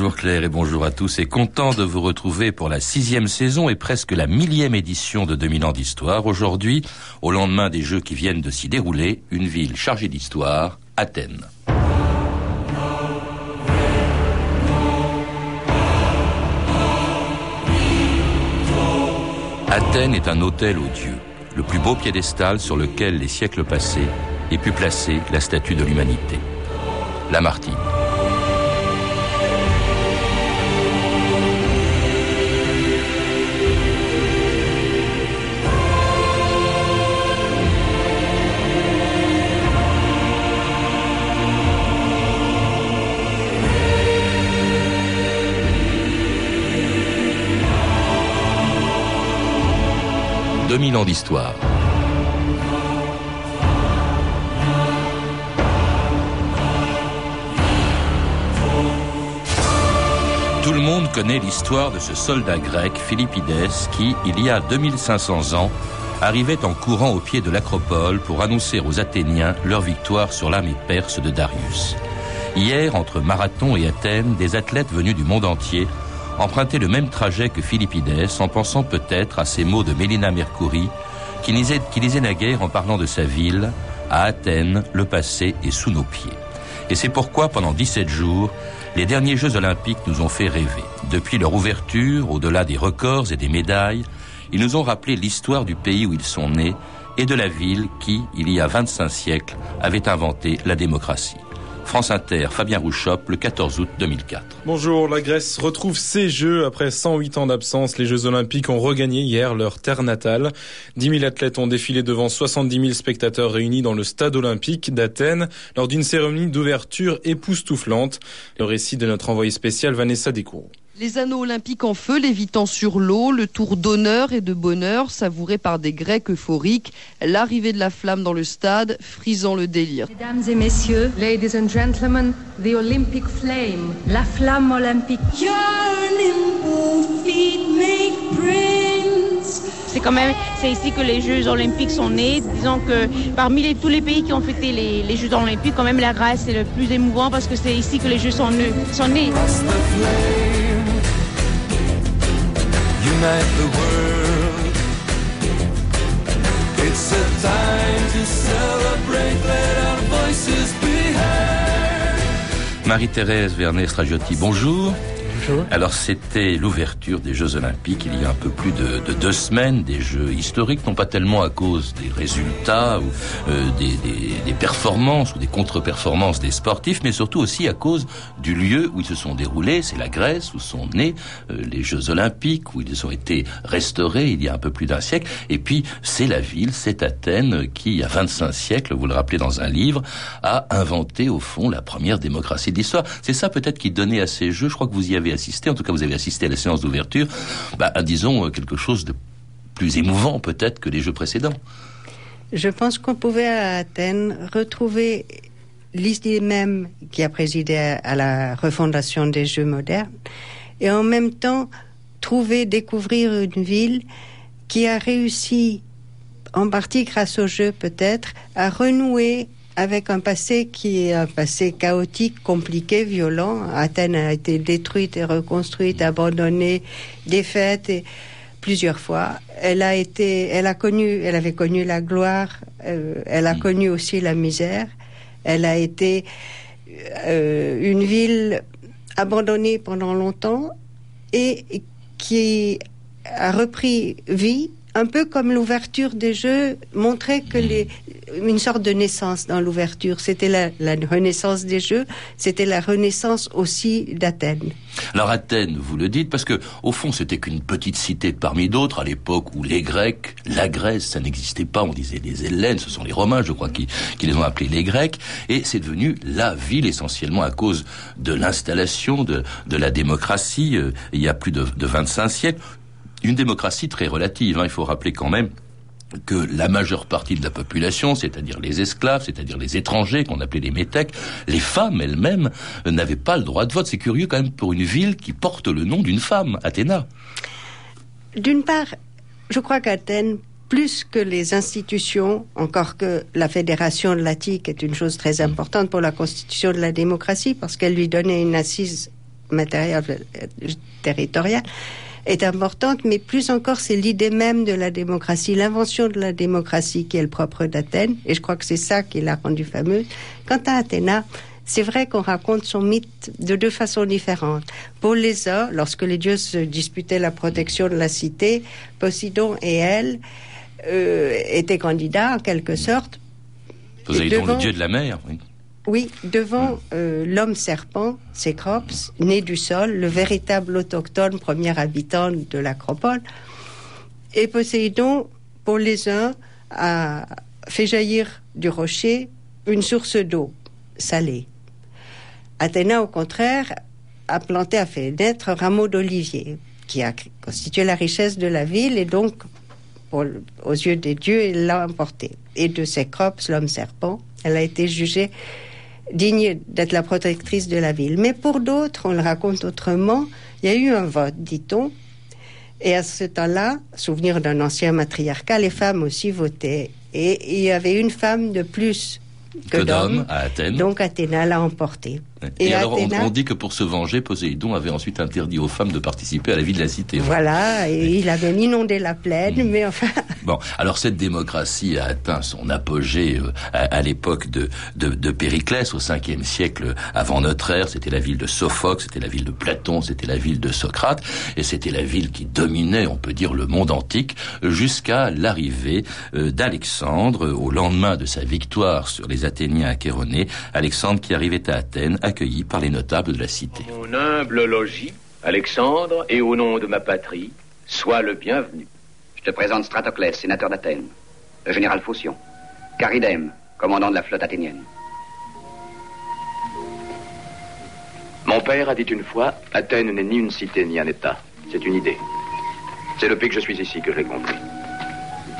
Bonjour Claire et bonjour à tous et content de vous retrouver pour la sixième saison et presque la millième édition de 2000 ans d'histoire. Aujourd'hui, au lendemain des Jeux qui viennent de s'y dérouler, une ville chargée d'histoire, Athènes. Athènes est un hôtel aux dieux, le plus beau piédestal sur lequel les siècles passés aient pu placer la statue de l'humanité. Lamartine. 2000 ans d'histoire. Tout le monde connaît l'histoire de ce soldat grec, Philippides, qui, il y a 2500 ans, arrivait en courant au pied de l'acropole pour annoncer aux Athéniens leur victoire sur l'armée perse de Darius. Hier, entre Marathon et Athènes, des athlètes venus du monde entier emprunter le même trajet que Philippides en pensant peut-être à ces mots de Mélina Mercouri qui lisait, qui lisait naguère en parlant de sa ville, à Athènes, le passé est sous nos pieds. Et c'est pourquoi pendant 17 jours, les derniers Jeux olympiques nous ont fait rêver. Depuis leur ouverture, au-delà des records et des médailles, ils nous ont rappelé l'histoire du pays où ils sont nés et de la ville qui, il y a 25 siècles, avait inventé la démocratie. France Inter, Fabien Rouchop, le 14 août 2004. Bonjour, la Grèce retrouve ses Jeux après 108 ans d'absence. Les Jeux Olympiques ont regagné hier leur terre natale. 10 000 athlètes ont défilé devant 70 000 spectateurs réunis dans le stade olympique d'Athènes lors d'une cérémonie d'ouverture époustouflante. Le récit de notre envoyé spécial Vanessa Descours. Les anneaux olympiques en feu, lévitant sur l'eau, le tour d'honneur et de bonheur savouré par des Grecs euphoriques, l'arrivée de la flamme dans le stade, frisant le délire. Mesdames et messieurs, ladies and gentlemen, the Olympic flame, la flamme olympique. C'est quand même, c'est ici que les Jeux olympiques sont nés. Disons que parmi les, tous les pays qui ont fêté les, les Jeux olympiques, quand même la Grèce est le plus émouvant parce que c'est ici que les Jeux sont, nés. Sont nés. Marie-Thérèse Vernet-Stragiotti, bonjour. Alors c'était l'ouverture des Jeux Olympiques il y a un peu plus de, deux semaines, des Jeux historiques, non pas tellement à cause des résultats ou euh, des, performances ou des contre-performances des sportifs, mais surtout aussi à cause du lieu où ils se sont déroulés. C'est la Grèce où sont nés euh, les Jeux Olympiques, où ils ont été restaurés il y a un peu plus d'un siècle. Et puis c'est la ville, c'est Athènes qui, il y a 25 siècles, vous le rappelez dans un livre, a inventé au fond la première démocratie de l'histoire. C'est ça peut-être qui donnait à ces Jeux, je crois que vous y avez assisté, en tout cas vous avez assisté à la séance d'ouverture, bah, disons euh, quelque chose de plus émouvant peut-être que les jeux précédents. Je pense qu'on pouvait à Athènes retrouver l'idée même qui a présidé à la refondation des Jeux modernes et en même temps trouver, découvrir une ville qui a réussi, en partie grâce aux Jeux peut-être, à renouer avec un passé qui est un passé chaotique, compliqué, violent. Athènes a été détruite et reconstruite, abandonnée, défaite et plusieurs fois. Elle a été, elle a connu, elle avait connu la gloire, euh, elle a connu aussi la misère. Elle a été euh, une ville abandonnée pendant longtemps et qui a repris vie un peu comme l'ouverture des Jeux montrait que les, une sorte de naissance dans l'ouverture. C'était la, renaissance des Jeux, c'était la renaissance aussi d'Athènes. Alors Athènes, vous le dites, parce que au fond c'était qu'une petite cité parmi d'autres à l'époque où les Grecs, la Grèce, ça n'existait pas, on disait les Hellènes, ce sont les Romains, je crois, qui, les ont appelés les Grecs, et c'est devenu la ville essentiellement à cause de l'installation de, la démocratie euh, il y a plus de, de 25 siècles une démocratie très relative. Hein. Il faut rappeler quand même que la majeure partie de la population, c'est-à-dire les esclaves, c'est-à-dire les étrangers qu'on appelait les métèques, les femmes elles-mêmes euh, n'avaient pas le droit de vote. C'est curieux quand même pour une ville qui porte le nom d'une femme, Athéna. D'une part, je crois qu'Athènes, plus que les institutions, encore que la fédération de est une chose très importante pour la constitution de la démocratie, parce qu'elle lui donnait une assise matérielle, euh, territoriale, est importante, mais plus encore, c'est l'idée même de la démocratie, l'invention de la démocratie qui est le propre d'Athènes, et je crois que c'est ça qui l'a rendue fameuse. Quant à Athéna, c'est vrai qu'on raconte son mythe de deux façons différentes. Pour les uns, lorsque les dieux se disputaient la protection de la cité, Poséidon et elle euh, étaient candidats en quelque sorte. Poséidon, le dieu de la mer, oui. Oui, devant euh, l'homme serpent, Cécrops, né du sol, le véritable autochtone premier habitant de l'acropole. Et Poséidon, pour les uns, a fait jaillir du rocher une source d'eau salée. Athéna, au contraire, a planté, a fait naître un rameau d'olivier qui a constitué la richesse de la ville et donc, aux yeux des dieux, il l'a emporté. Et de Cécrops, l'homme serpent, elle a été jugée digne d'être la protectrice de la ville. Mais pour d'autres, on le raconte autrement, il y a eu un vote, dit-on, et à ce temps-là, souvenir d'un ancien matriarcat, les femmes aussi votaient. Et il y avait une femme de plus que, d'hommes à Athènes. Donc Athéna l'a emporté. Et, alors on, dit que pour se venger, Poséidon avait ensuite interdit aux femmes de participer à la vie de la cité. Voilà, et il avait inondé la plaine, hmm. mais enfin. Bon, alors cette démocratie a atteint son apogée euh, à, l'époque de, de, de, Périclès, au 5e siècle avant notre ère. C'était la ville de Sophocle, c'était la ville de Platon, c'était la ville de Socrate, et c'était la ville qui dominait, on peut dire, le monde antique, jusqu'à l'arrivée euh, d'Alexandre au lendemain de sa victoire sur les Athéniens à Chéronée. Alexandre qui arrivait à Athènes accueilli par les notables de la cité. Mon humble logis, Alexandre, et au nom de ma patrie, sois le bienvenu. Je te présente Stratoclès, sénateur d'Athènes, le général Phocion, Caridème, commandant de la flotte athénienne. Mon père a dit une fois, Athènes n'est ni une cité ni un État. C'est une idée. C'est depuis que je suis ici que je l'ai compris.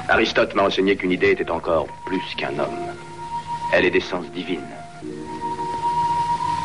Aristote m'a enseigné qu'une idée était encore plus qu'un homme. Elle est d'essence divine.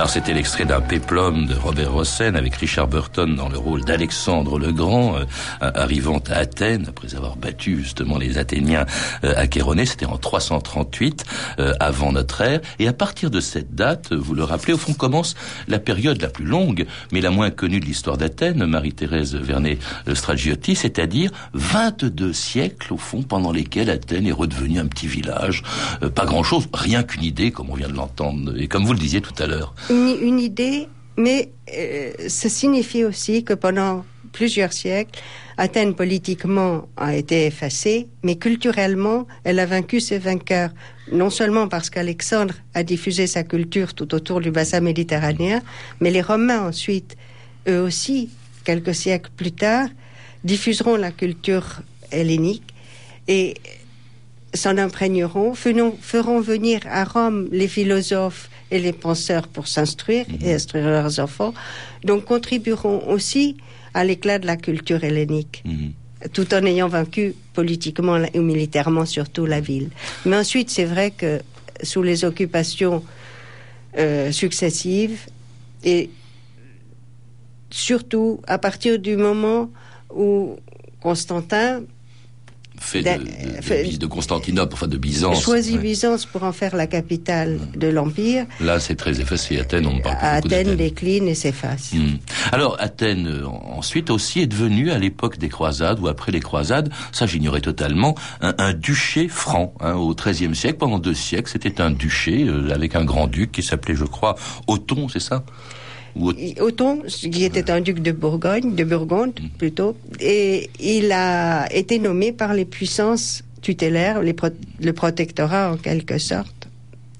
Alors c'était l'extrait d'un péplum de Robert Rossen avec Richard Burton dans le rôle d'Alexandre le Grand, euh, arrivant à Athènes après avoir battu justement les Athéniens euh, à Chéronée. C'était en 338 euh, avant notre ère. Et à partir de cette date, vous le rappelez, au fond commence la période la plus longue, mais la moins connue de l'histoire d'Athènes, Marie-Thérèse Vernet-Stragiotti, c'est-à-dire 22 siècles au fond pendant lesquels Athènes est redevenue un petit village, pas grand-chose, rien qu'une idée comme on vient de l'entendre et comme vous le disiez tout à l'heure une, idée, mais euh, ça signifie aussi que pendant plusieurs siècles, Athènes politiquement a été effacée, mais culturellement, elle a vaincu ses vainqueurs, non seulement parce qu'Alexandre a diffusé sa culture tout autour du bassin méditerranéen, mais les Romains ensuite, eux aussi, quelques siècles plus tard, diffuseront la culture hellénique. Et s'en imprégneront, feront venir à Rome les philosophes et les penseurs pour s'instruire et mhm. instruire leurs enfants, donc contribueront aussi à l'éclat de la culture hellénique. Mhm. tout en ayant vaincu politiquement et militairement surtout la ville. Mais ensuite, c'est vrai que sous les occupations euh, successives, et surtout à partir du moment où Constantin fait de, de, Constantinople, enfin de Byzance. Choisit Byzance pour en faire la capitale de l'Empire. Là, c'est très effacé. Athènes, on ne parle pas Athènes décline et s'efface. Hmm. Alors, Athènes, euh, ensuite, aussi est devenue, à l'époque des croisades ou après les croisades, ça j'ignorais totalement, un, duché franc. Hein, au XIIIe siècle, pendant deux siècles, c'était un duché euh, avec un grand-duc qui s'appelait, je crois, Othon, c'est ça? Othon, qui était un duc de Bourgogne, de Burgonde mm. plutôt, et il a été nommé par les puissances tutélaires, le protectorat en quelque sorte.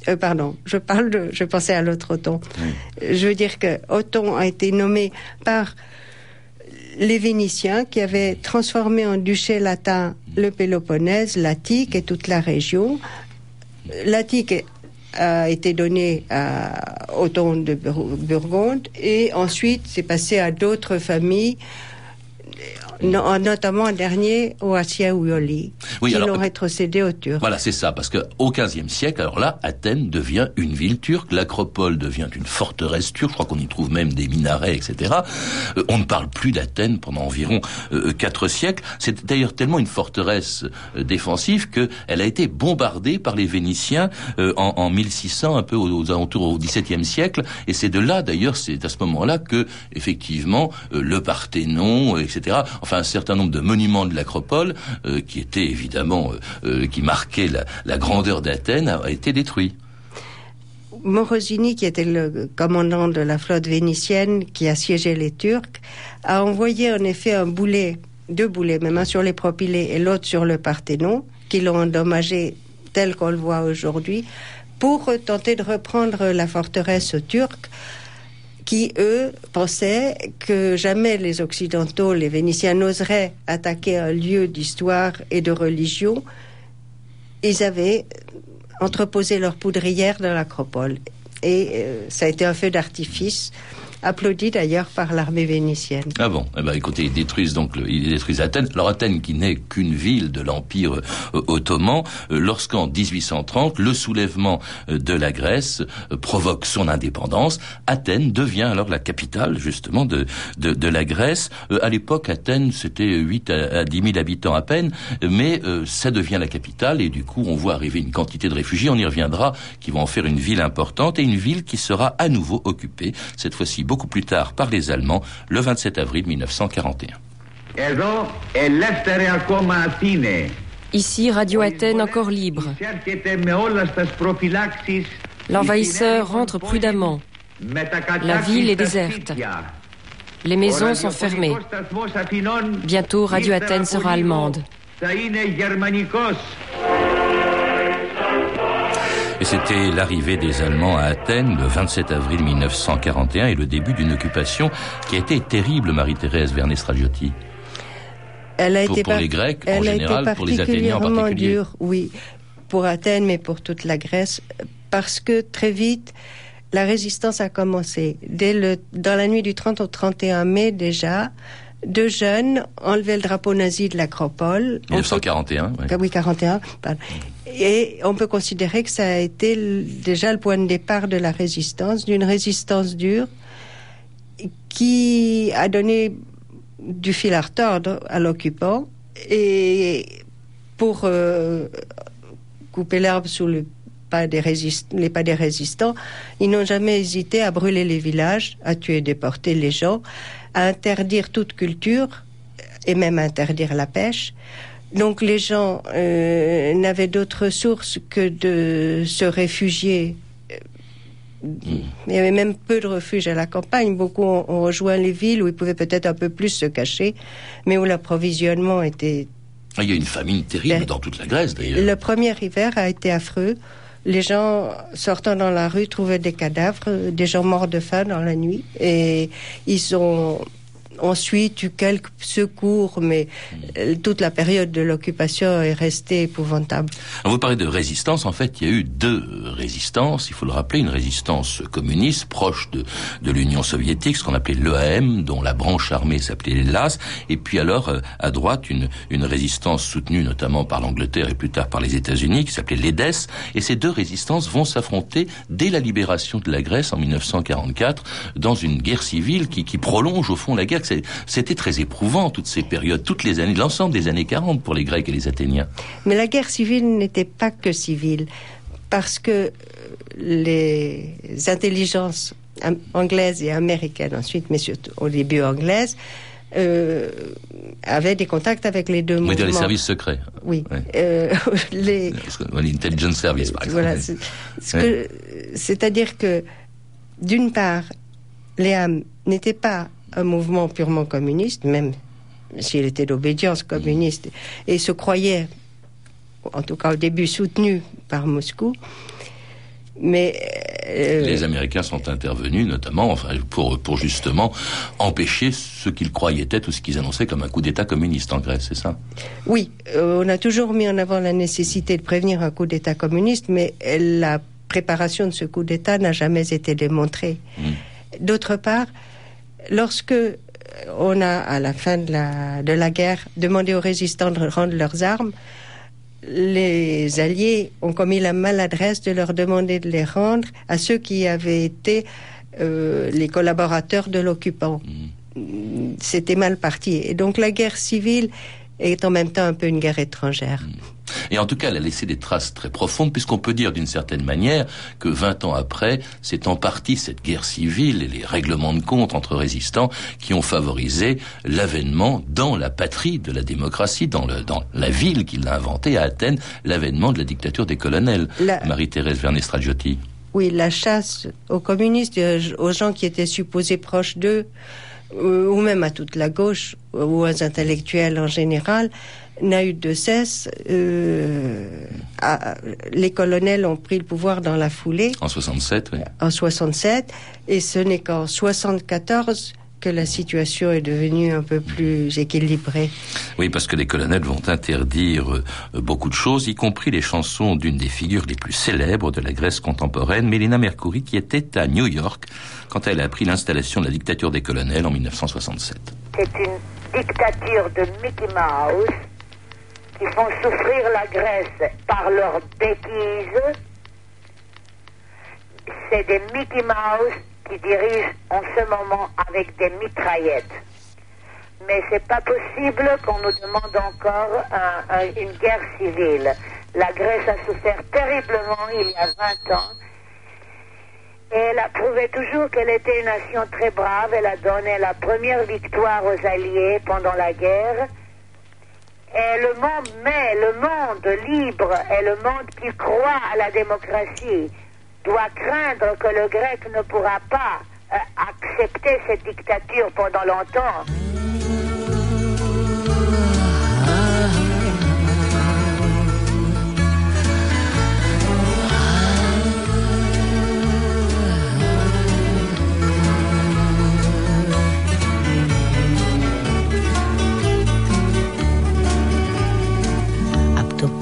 Euh, pardon, je parle de, je pensais à l'autre Othon. Je veux dire que Othon a été nommé par les Vénitiens qui avaient transformé en duché latin le Péloponnèse, l'Attique et toute la région. L'Attique a été donné à Othon de Burgonde. Et ensuite c'est passé à d'autres familles Non, notamment un dernier, Oasia Uyoli, Oui, qui alors- l'ont rétrocédé aux Turcs. Voilà, c'est ça, parce que au XVe siècle, alors là, Athènes devient une ville turque, l'acropole devient une forteresse turque, je crois qu'on y trouve même des minarets, etc. Euh, on ne parle plus d'Athènes pendant environ euh, quatre siècles. C'est d'ailleurs tellement une forteresse euh, défensive qu'elle a été bombardée par les Vénitiens euh, en, en 1600, un peu aux, aux alentours au XVIIe siècle, et c'est de là, d'ailleurs, c'est à ce moment-là que, effectivement, euh, le Parthénon, euh, etc., enfin un certain nombre de monuments de l'acropole, euh, qui étaient évidemment, euh, euh, qui marquaient la, grandeur d'Athènes, a, a été détruit. Morosini, qui était le commandant de la flotte vénitienne qui assiégeait les Turcs, a envoyé en effet un boulet, deux boulets, même un sur les propylées et l'autre sur le Parthénon, qui l'ont endommagé tel qu'on le voit aujourd'hui, pour tenter de reprendre la forteresse turque qui, eux, pensaient que jamais les Occidentaux, les Vénitiens, n'oseraient attaquer un lieu d'histoire et de religion. Ils avaient entreposé leur poudrière dans l'acropole. Et euh, ça a été un feu d'artifice, applaudi d'ailleurs par l'armée vénitienne. Ah bon? Eh ben, écoutez, ils détruisent donc, le- ils détruisent Athènes. Alors Athènes, qui n'est qu'une ville de l'Empire euh, ottoman, euh, lorsqu'en 1830, le soulèvement euh, de la Grèce euh, provoque son indépendance, Athènes devient alors la capitale justement de de, de la Grèce. Euh, à l'époque, Athènes, c'était 8 à, à 10 000 habitants à peine, mais euh, ça devient la capitale et du coup, on voit arriver une quantité de réfugiés. On y reviendra, qui vont en faire une ville importante et une ville qui sera à nouveau occupée, cette fois-ci beaucoup plus tard par les Allemands le 27 avril 1941. Ici, Radio Athènes encore libre. L'envahisseur rentre prudemment. La ville est déserte. Les maisons sont fermées. Bientôt, Radio Athènes sera allemande. Et c'était l'arrivée des Allemands à Athènes le 27 avril 1941 et le début d'une occupation qui a été terrible, Marie-Thérèse Vernet-Stragiotti. Elle a pour, été pour les Grecs en général, pour les Athéniens en. Dure, oui, pour Athènes, mais pour toute la Grèce, parce que très vite, la résistance a commencé. Dès le, dans la nuit du 30 au 31 mai déjà, deux jeunes enlevaient le drapeau nazi de l'acropole. 1941, ah oui. Oui, 41, pardon, et on peut considérer que ça a été déjà le point de départ de la résistance, d'une résistance dure qui a donné du fil à retordre à l'occupant et pour euh, couper l'herbe sous les pas des résistants, ils n'ont jamais hésité à brûler les villages, à tuer et déporter les gens, à interdire toute culture et même interdire la pêche. Donc les gens euh, n'avaient d'autre source que de se réfugier. Il y avait même peu de refuges à la campagne. Beaucoup ont, ont rejoint les villes où ils pouvaient peut-être un peu plus se cacher, mais où l'approvisionnement était Ah, Il y a une famine terrible Ben, dans toute la Grèce, d'ailleurs. le premier hiver a été affreux. Les gens sortant dans la rue trouvaient des cadavres, des gens morts de faim dans la nuit. Et ils ont ensuite eu quelques secours, mais euh, toute la période de l'occupation est restée épouvantable. Alors, vous parlez de résistance. En fait, il y a eu deux résistances. Il faut le rappeler, une résistance communiste proche de, de l'Union soviétique, ce qu'on appelait l'EAM, dont la branche armée s'appelait les LAS. Et puis alors, euh, à droite, une, une résistance soutenue notamment par l'Angleterre et plus tard par les États-Unis, qui s'appelait l'EDES. Et ces deux résistances vont s'affronter dès la libération de la Grèce en 1944, dans une guerre civile qui, qui prolonge au fond la guerre. C'était très éprouvant, toutes ces périodes, toutes les années, l'ensemble des années 40 pour les Grecs et les Athéniens. Mais la guerre civile n'était pas que civile, parce que euh, les intelligences anglaises et américaines ensuite, mais surtout au début anglaises, euh, avaient des contacts avec les deux mouvements. dire les services secrets. Oui. Ouais. Euh, les, L'intelligence service, par exemple. voilà, ce c'est-à-dire que, d'une part, l'EAM n'était pas un mouvement purement communiste, même s'il était d'obédience communiste, et se croyait, en tout cas au début, soutenu par Moscou. Mais euh, Les Américains sont intervenus, notamment, enfin, pour, pour justement empêcher ce qu'ils croyaient être ou ce qu'ils annonçaient comme un coup d'État communiste en Grèce, c'est ça? Oui, euh, on a toujours mis en avant la nécessité de prévenir un coup d'État communiste, mais la préparation de ce coup d'État n'a jamais été démontrée. D'autre part, lorsque on a, à la fin de la, de la guerre, demandé aux résistants de rendre leurs armes. Les Alliés ont commis la maladresse de leur demander de les rendre à ceux qui avaient été euh, les collaborateurs de l'occupant. C'était mal parti. Et donc la guerre civile est en même temps un peu une guerre étrangère. Et en tout cas, elle a laissé des traces très profondes, puisqu'on peut dire d'une certaine manière que 20 ans après, c'est en partie cette guerre civile et les règlements de compte entre résistants qui ont favorisé l'avènement dans la patrie de la démocratie, dans, le, dans la ville qu'il a inventée à Athènes, l'avènement de la dictature des colonels. La- Marie-Thérèse Vernet-Stragiotti. Oui, la chasse aux communistes, euh, aux gens qui étaient supposés proches d'eux, ou même à toute la gauche, ou aux intellectuels en général, n'a eu de cesse. Euh, à- les colonels ont pris le pouvoir dans la foulée En 67, oui. en 67, et ce n'est qu'en 74 que la situation est devenue un peu plus équilibrée. Oui, parce que les colonels vont interdire euh, beaucoup de choses, y compris les chansons d'une des figures les plus célèbres de la Grèce contemporaine, Mélina Mercouri, qui était à New York quand elle a appris l'installation de la dictature des colonels en 1967. C'est une dictature de Mickey Mouse qui font souffrir la Grèce par leurs bêtises. C'est des Mickey Mouse qui dirigent en ce moment avec des mitraillettes. Mais c'est pas possible qu'on nous demande encore un- un- une guerre civile. La Grèce a souffert terriblement il y a 20 ans. Et elle a prouvé toujours qu'elle était une nation très brave. Elle a donné la première victoire aux Alliés pendant la guerre. Et le monde, mais le monde libre et le monde qui croit à la démocratie doit craindre que le grec ne pourra pas euh, accepter cette dictature pendant longtemps.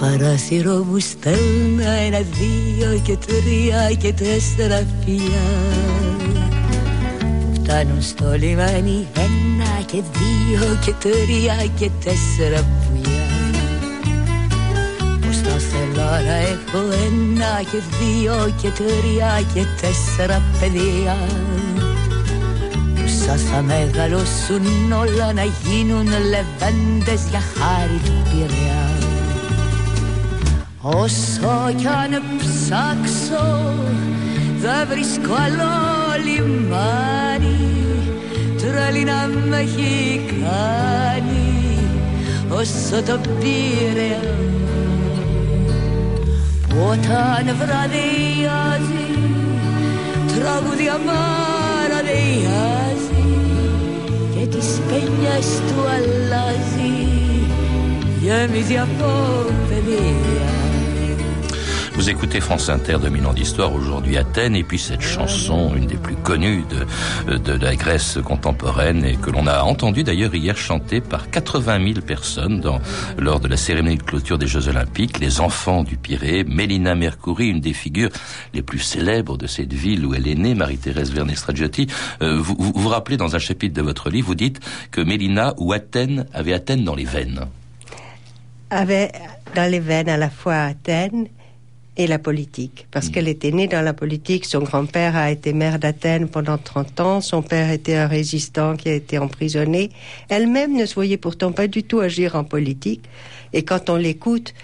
Παράθυρο μου στέλνα ένα, δύο και τρία και τέσσερα φιλιά. Που φτάνουν στο λιμάνι ένα και δύο και τρία και τέσσερα πουλιά Που στα στελάρα έχω ένα και δύο και τρία και τέσσερα παιδιά. Που σαν θα μεγαλώσουν όλα να γίνουν λεβέντες για χάρη του Πειραιά Όσο κι αν ψάξω δεν βρίσκω άλλο λιμάνι. Τρέλη να με έχει κάνει όσο το Πειραιά Που όταν βραδιάζει τραγούδια μαραδιάζει και τις παινιές του αλλάζει. Γεμίζει από παιδεία Vous écoutez France Inter, 2000 ans d'histoire, aujourd'hui Athènes, et puis cette chanson, une des plus connues de, de la Grèce contemporaine, et que l'on a entendu d'ailleurs hier chanter par 80 000 personnes lors de la cérémonie de clôture des Jeux Olympiques, les enfants du Pirée, Mélina Mercouri, une des figures les plus célèbres de cette ville où elle est née, Marie-Thérèse Vernet-Stragiotti. Euh, vous, vous vous rappelez dans un chapitre de votre livre, vous dites que Mélina ou Athènes avait Athènes dans les veines. avait dans les veines à la fois Athènes et la politique, parce qu'elle était née dans la politique. Son grand-père a été maire d'Athènes pendant 30 ans. Son père était un résistant qui a été emprisonné. Elle-même ne se voyait pourtant pas du tout agir en politique. Et quand on l'écoute,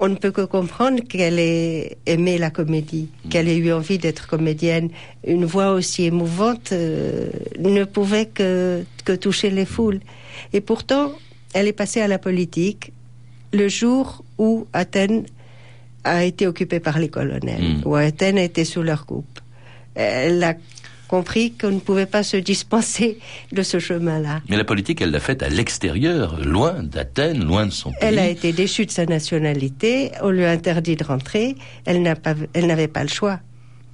on ne peut que comprendre qu'elle ait aimé la comédie, qu'elle ait eu envie d'être comédienne. Une voix aussi émouvante euh, ne pouvait que, que toucher les foules. Et pourtant, elle est passée à la politique le jour où Athènes a été occupée par les colonels, où Athènes était sous leur coupe. Elle a compris qu'on ne pouvait pas se dispenser de ce chemin-là. Mais la politique, elle l'a faite à l'extérieur, loin d'Athènes, loin de son pays. Elle a été déchue de sa nationalité, on lui a interdit de rentrer, elle n'a pas- elle n'avait pas le choix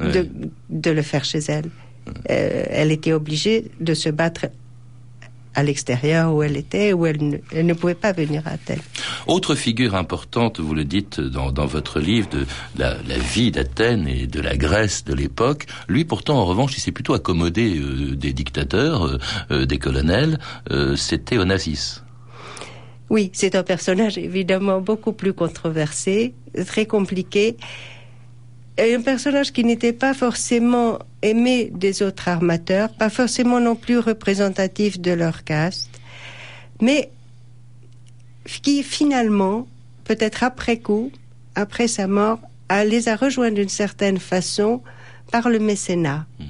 de, de le faire chez elle. Euh, elle était obligée de se battre à l'extérieur où elle était, où elle ne, elle ne, pouvait pas venir à Athènes. Autre figure importante, vous le dites dans, dans votre livre, de la, la vie d'Athènes et de la Grèce de l'époque, lui pourtant en revanche il s'est plutôt accommodé euh, des dictateurs, euh, euh des colonels, euh, c'était Onassis. Oui, c'est un personnage évidemment beaucoup plus controversé, très compliqué. Et un personnage qui n'était pas forcément aimé des autres armateurs, pas forcément non plus représentatif de leur caste, mais qui finalement, peut-être après coup, après sa mort, a, les a rejoints d'une certaine façon par le mécénat. Mmh.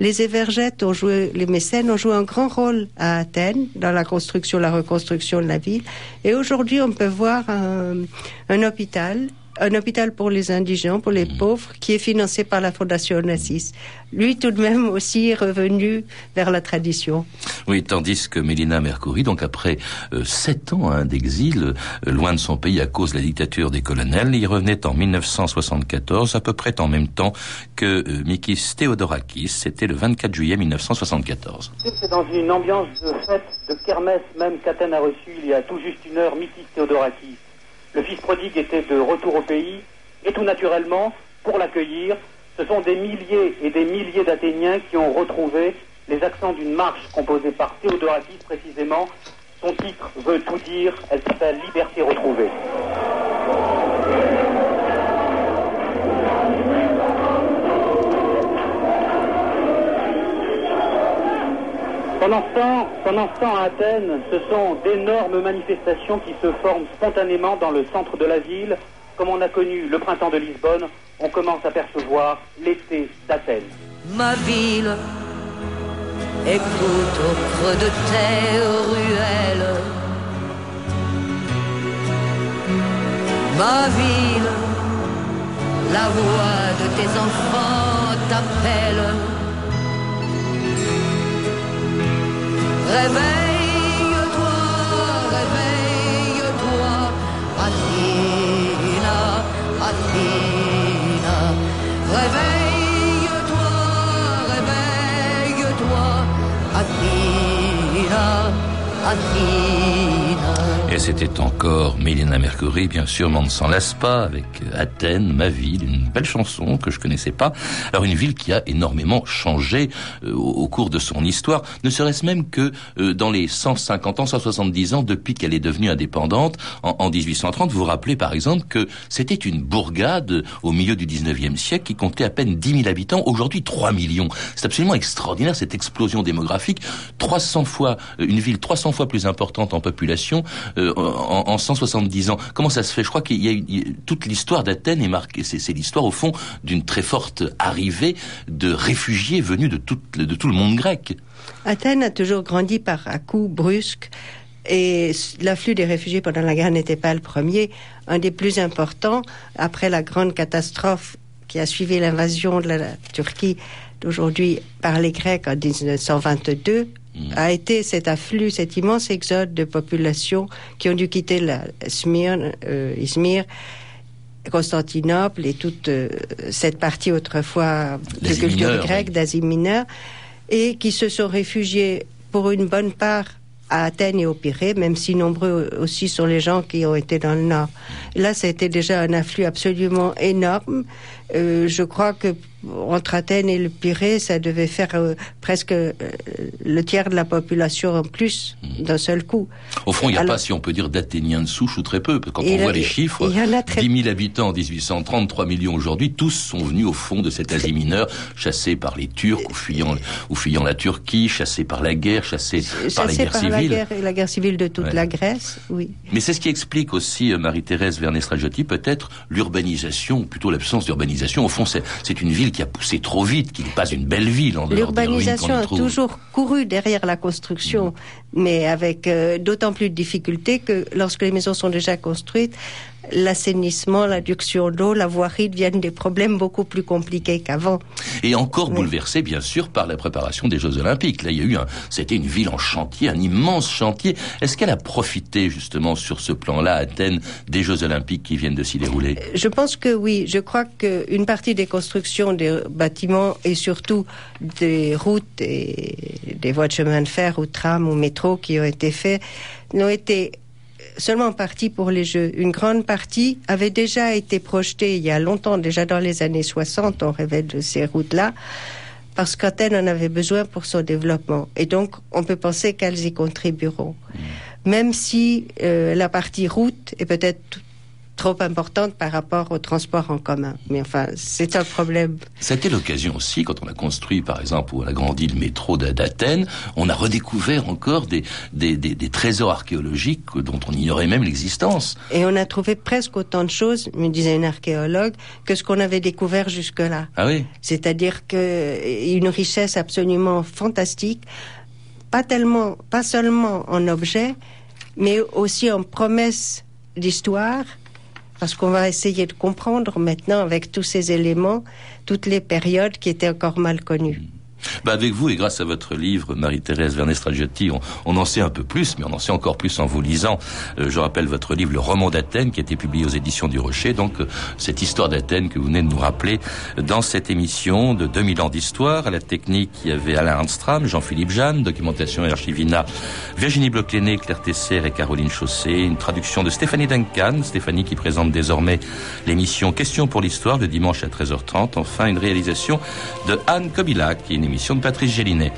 Les Evergettes ont joué, les mécènes ont joué un grand rôle à Athènes dans la construction, la reconstruction de la ville. Et aujourd'hui, on peut voir un, un hôpital un hôpital pour les indigents, pour les pauvres, qui est financé par la Fondation Onassis. Lui, tout de même, aussi est revenu vers la tradition. Oui, tandis que Mélina Mercouri, donc après euh, sept ans hein, d'exil, euh, loin de son pays à cause de la dictature des colonels, il revenait en 1974, à peu près en même temps que euh, Mikis Theodorakis, c'était le 24 juillet 1974. C'est dans une ambiance de fête, de kermesse même qu'Athènes a reçu il y a tout juste une heure Mikis Theodorakis. Le fils prodigue était de retour au pays et tout naturellement, pour l'accueillir, ce sont des milliers et des milliers d'Athéniens qui ont retrouvé les accents d'une marche composée par Théodorakis précisément. Son titre veut tout dire, elle s'appelle Liberté retrouvée. Pendant ce, temps, à Athènes, ce sont d'énormes manifestations qui se forment spontanément dans le centre de la ville. Comme on a connu le printemps de Lisbonne, on commence à percevoir l'été d'Athènes. Ma ville, écoute au creux de tes ruelles. Ma ville, la voix de tes enfants t'appelle. Réveille-toi, réveille-toi, Athina, Athina. Réveille-toi, réveille-toi, Athina, Athina. Et c'était encore Mélina Mercury, bien sûr, mais on ne s'en lasse pas avec Athènes, ma ville, une belle chanson que je connaissais pas. Alors une ville qui a énormément changé euh, au, cours de son histoire, ne serait-ce même que euh, dans les 150 ans, 170 ans depuis qu'elle est devenue indépendante en, en 1830. Vous vous rappelez par exemple que c'était une bourgade au milieu du 19e siècle qui comptait à peine 10 000 habitants, aujourd'hui 3 millions. C'est absolument extraordinaire cette explosion démographique, 300 fois euh, une ville 300 fois plus importante en population en, en, 170 ans. Comment ça se fait? Je crois qu'il y a toute l'histoire d'Athènes est marquée. C'est l'histoire au fond d'une très forte arrivée de réfugiés venus de tout, le monde grec. Athènes a toujours grandi par à coups brusques. Et l'afflux des réfugiés pendant la guerre n'était pas le premier. Un des plus importants, après la grande catastrophe qui a suivi l'invasion de la, Turquie d'aujourd'hui par les Grecs en 1922, Mmh. A été cet afflux, cet immense exode de populations qui ont dû quitter la Smyrne, euh, Izmir, Constantinople et toute euh, cette partie autrefois de culture grecque, oui. d'Asie mineure, et qui se sont réfugiés pour une bonne part à Athènes et au Pirée, même si nombreux aussi sont les gens qui ont été dans le nord. Là, c'était déjà un afflux absolument énorme. Euh, je crois que entre Athènes et le Pirée, ça devait faire euh, presque euh, le tiers de la population en plus mmh. d'un seul coup. Au fond, il n'y a Alors, pas, si on peut dire, d'Athéniens de souche ou très peu. Quand on voit les chiffres, très... 10 000 habitants en 1830, 3 millions aujourd'hui, tous sont venus au fond de cette Asie mineure, chassés par les Turcs ou fuyant, ou fuyant la Turquie, chassés par la guerre, chassés, par. La guerre, la guerre civile de toute ouais. la Grèce, oui. Mais c'est ce qui explique aussi, Marie-Thérèse Vernet-Stragiotti, peut-être l'urbanisation, ou plutôt l'absence d'urbanisation. Au fond, c'est une ville qui a poussé trop vite qu'il n'est pas une belle ville. L'urbanisation a toujours couru derrière la construction, mmh. mais avec euh, d'autant plus de difficultés que lorsque les maisons sont déjà construites, l'assainissement, l'adduction d'eau, la voirie deviennent des problèmes beaucoup plus compliqués qu'avant. Et encore bouleversé, bien sûr, par la préparation des Jeux Olympiques. Là, il y a eu un, c'était une ville en chantier, un immense chantier. Est-ce qu'elle a profité, justement, sur ce plan-là, Athènes, des Jeux Olympiques qui viennent de s'y dérouler? Je pense que oui. Je crois qu'une partie des constructions des bâtiments et surtout des routes et des voies de chemin de fer ou tram ou métro qui ont été faits n'ont été seulement partie pour les Jeux. Une grande partie avait déjà été projetée il y a longtemps, déjà dans les années 60, on rêvait de ces routes-là, parce qu'Athènes en avait besoin pour son développement. Et donc, on peut penser qu'elles y contribueront. Même si euh, la partie route est peut-être trop importante par rapport au transport en commun. Mais enfin, c'est un problème. C'était l'occasion aussi, quand on a construit, par exemple, ou on a grandi le métro d'Athènes, on a redécouvert encore des, des, des, des trésors archéologiques dont on ignorait même l'existence. Et on a trouvé presque autant de choses, me disait une archéologue, que ce qu'on avait découvert jusque-là. Ah oui C'est-à-dire que une richesse absolument fantastique, pas tellement, pas seulement en objets, mais aussi en promesses d'histoire, parce qu'on va essayer de comprendre maintenant avec tous ces éléments toutes les périodes qui étaient encore mal connues. Bah avec vous et grâce à votre livre, Marie-Thérèse Vernet-Stragiotti, on, on, en sait un peu plus, mais on en sait encore plus en vous lisant. Euh, je rappelle votre livre, Le roman d'Athènes, qui a été publié aux éditions du Rocher. Donc, euh, cette histoire d'Athènes que vous venez de nous rappeler dans cette émission de 2000 ans d'histoire. À la technique, il y avait Alain Armstrong, Jean-Philippe Jeanne, documentation et archivina, Virginie Bloclené, Claire Tesser et Caroline Chaussé. Une traduction de Stéphanie Duncan, Stéphanie qui présente désormais l'émission Questions pour l'histoire le dimanche à 13h30. Enfin, une réalisation de Anne Kobilac, émission de Patrice Gélinet.